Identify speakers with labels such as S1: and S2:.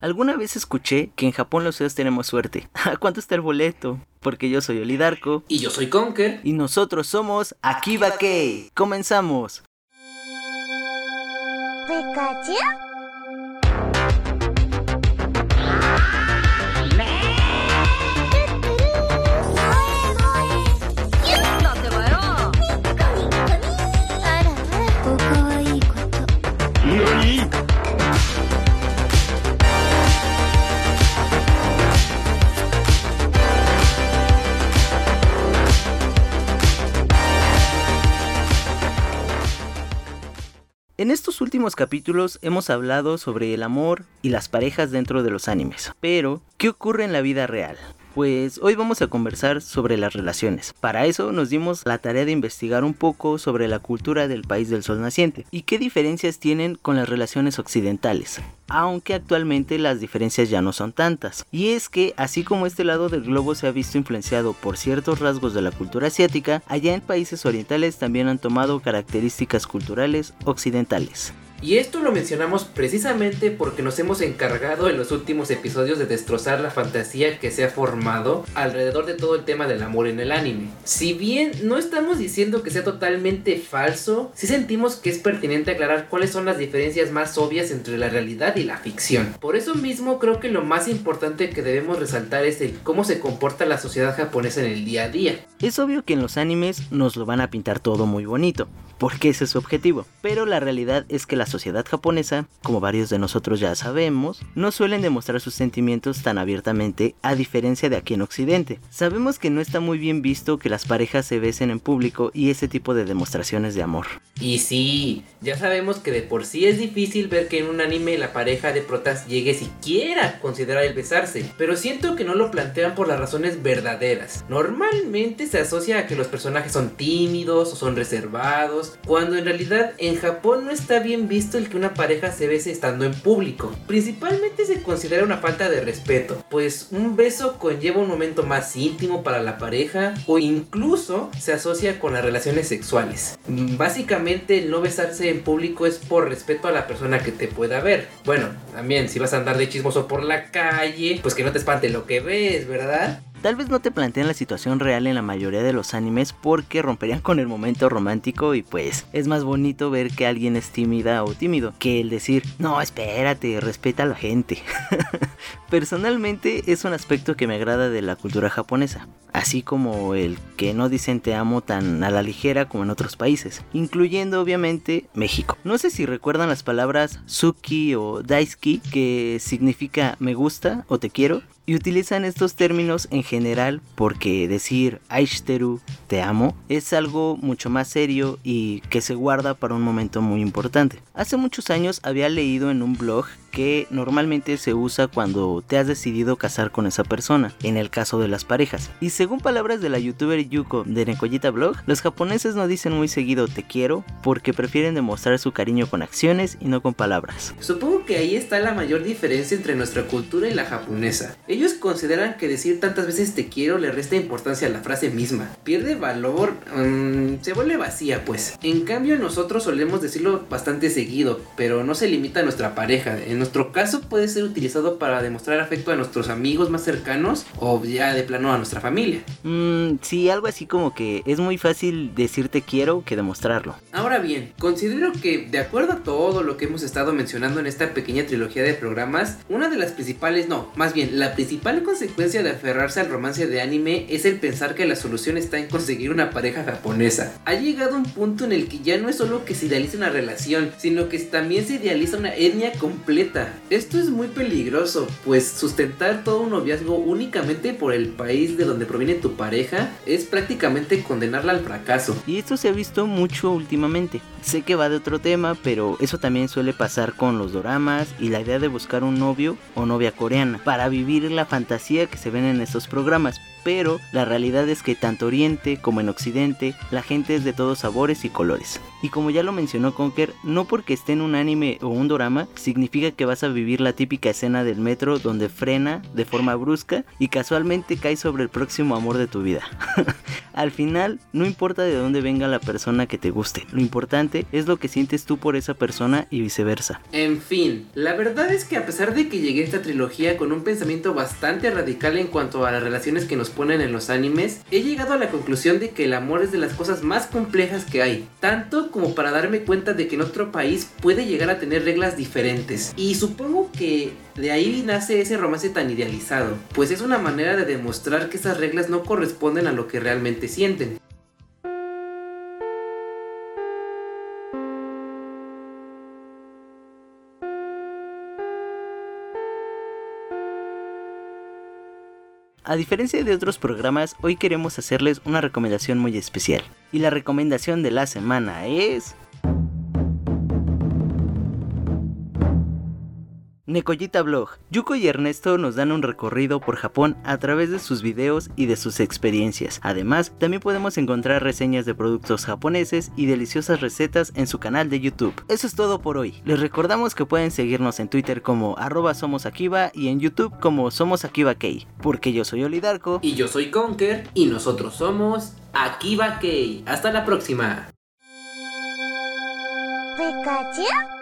S1: Alguna vez escuché que en Japón los feos tenemos suerte. ¿A cuánto está el boleto? Porque yo soy Olidarco.
S2: Y yo soy Conker.
S1: Y nosotros somos Akiba Kei. Comenzamos. ¿Pikachu? En estos últimos capítulos hemos hablado sobre el amor y las parejas dentro de los animes. Pero, ¿qué ocurre en la vida real? Pues hoy vamos a conversar sobre las relaciones. Para eso nos dimos la tarea de investigar un poco sobre la cultura del país del sol naciente y qué diferencias tienen con las relaciones occidentales aunque actualmente las diferencias ya no son tantas. Y es que, así como este lado del globo se ha visto influenciado por ciertos rasgos de la cultura asiática, allá en países orientales también han tomado características culturales occidentales.
S2: Y esto lo mencionamos precisamente porque nos hemos encargado en los últimos episodios de destrozar la fantasía que se ha formado alrededor de todo el tema del amor en el anime. Si bien no estamos diciendo que sea totalmente falso, sí sentimos que es pertinente aclarar cuáles son las diferencias más obvias entre la realidad y la ficción. Por eso mismo creo que lo más importante que debemos resaltar es el cómo se comporta la sociedad japonesa en el día a día.
S1: Es obvio que en los animes nos lo van a pintar todo muy bonito, porque ese es su objetivo, pero la realidad es que la sociedad japonesa, como varios de nosotros ya sabemos, no suelen demostrar sus sentimientos tan abiertamente a diferencia de aquí en Occidente. Sabemos que no está muy bien visto que las parejas se besen en público y ese tipo de demostraciones de amor.
S2: Y sí, ya sabemos que de por sí es difícil ver que en un anime la pareja de protas llegue siquiera a considerar el besarse, pero siento que no lo plantean por las razones verdaderas. Normalmente se asocia a que los personajes son tímidos o son reservados, cuando en realidad en Japón no está bien visto el que una pareja se bese estando en público. Principalmente se considera una falta de respeto, pues un beso conlleva un momento más íntimo para la pareja o incluso se asocia con las relaciones sexuales. Básicamente no besarse en público es por respeto a la persona que te pueda ver. Bueno, también si vas a andar de chismoso por la calle, pues que no te espante lo que ves, ¿verdad?
S1: Tal vez no te planteen la situación real en la mayoría de los animes porque romperían con el momento romántico y pues es más bonito ver que alguien es tímida o tímido que el decir, no, espérate, respeta a la gente. Personalmente es un aspecto que me agrada de la cultura japonesa, así como el que no dicen te amo tan a la ligera como en otros países, incluyendo obviamente México. No sé si recuerdan las palabras Suki o Daisuki que significa me gusta o te quiero y utilizan estos términos en general porque decir Aishiteru, te amo, es algo mucho más serio y que se guarda para un momento muy importante. Hace muchos años había leído en un blog que normalmente se usa cuando te has decidido casar con esa persona, en el caso de las parejas. Y según palabras de la youtuber Yuko de Nekoyita Blog, los japoneses no dicen muy seguido te quiero porque prefieren demostrar su cariño con acciones y no con palabras.
S2: Supongo que ahí está la mayor diferencia entre nuestra cultura y la japonesa. Ellos consideran que decir tantas veces te quiero le resta importancia a la frase misma. Pierde valor, mm, se vuelve vacía pues. En cambio nosotros solemos decirlo bastante seguido, pero no se limita a nuestra pareja nuestro caso puede ser utilizado para demostrar afecto a nuestros amigos más cercanos o ya de plano a nuestra familia.
S1: Mmm, sí, algo así como que es muy fácil decirte quiero que demostrarlo.
S2: Ahora bien, considero que de acuerdo a todo lo que hemos estado mencionando en esta pequeña trilogía de programas, una de las principales, no, más bien la principal consecuencia de aferrarse al romance de anime es el pensar que la solución está en conseguir una pareja japonesa. Ha llegado un punto en el que ya no es solo que se idealiza una relación, sino que también se idealiza una etnia completa esto es muy peligroso, pues sustentar todo un noviazgo únicamente por el país de donde proviene tu pareja es prácticamente condenarla al fracaso.
S1: Y esto se ha visto mucho últimamente. Sé que va de otro tema, pero eso también suele pasar con los doramas y la idea de buscar un novio o novia coreana para vivir la fantasía que se ven en estos programas. Pero la realidad es que tanto Oriente como en Occidente la gente es de todos sabores y colores. Y como ya lo mencionó Conker, no porque esté en un anime o un drama significa que vas a vivir la típica escena del metro donde frena de forma brusca y casualmente cae sobre el próximo amor de tu vida. Al final, no importa de dónde venga la persona que te guste, lo importante es lo que sientes tú por esa persona y viceversa.
S2: En fin, la verdad es que a pesar de que llegué a esta trilogía con un pensamiento bastante radical en cuanto a las relaciones que nos ponen en los animes, he llegado a la conclusión de que el amor es de las cosas más complejas que hay, tanto como para darme cuenta de que en otro país puede llegar a tener reglas diferentes. Y supongo que de ahí nace ese romance tan idealizado, pues es una manera de demostrar que esas reglas no corresponden a lo que realmente sienten.
S1: A diferencia de otros programas, hoy queremos hacerles una recomendación muy especial. Y la recomendación de la semana es... Nekoyita Blog. Yuko y Ernesto nos dan un recorrido por Japón a través de sus videos y de sus experiencias. Además, también podemos encontrar reseñas de productos japoneses y deliciosas recetas en su canal de YouTube. Eso es todo por hoy. Les recordamos que pueden seguirnos en Twitter como arroba somos y en YouTube como somos Akiba Porque yo soy Olidarco.
S2: Y yo soy Conker. Y nosotros somos Akiba Hasta la próxima. Pikachu.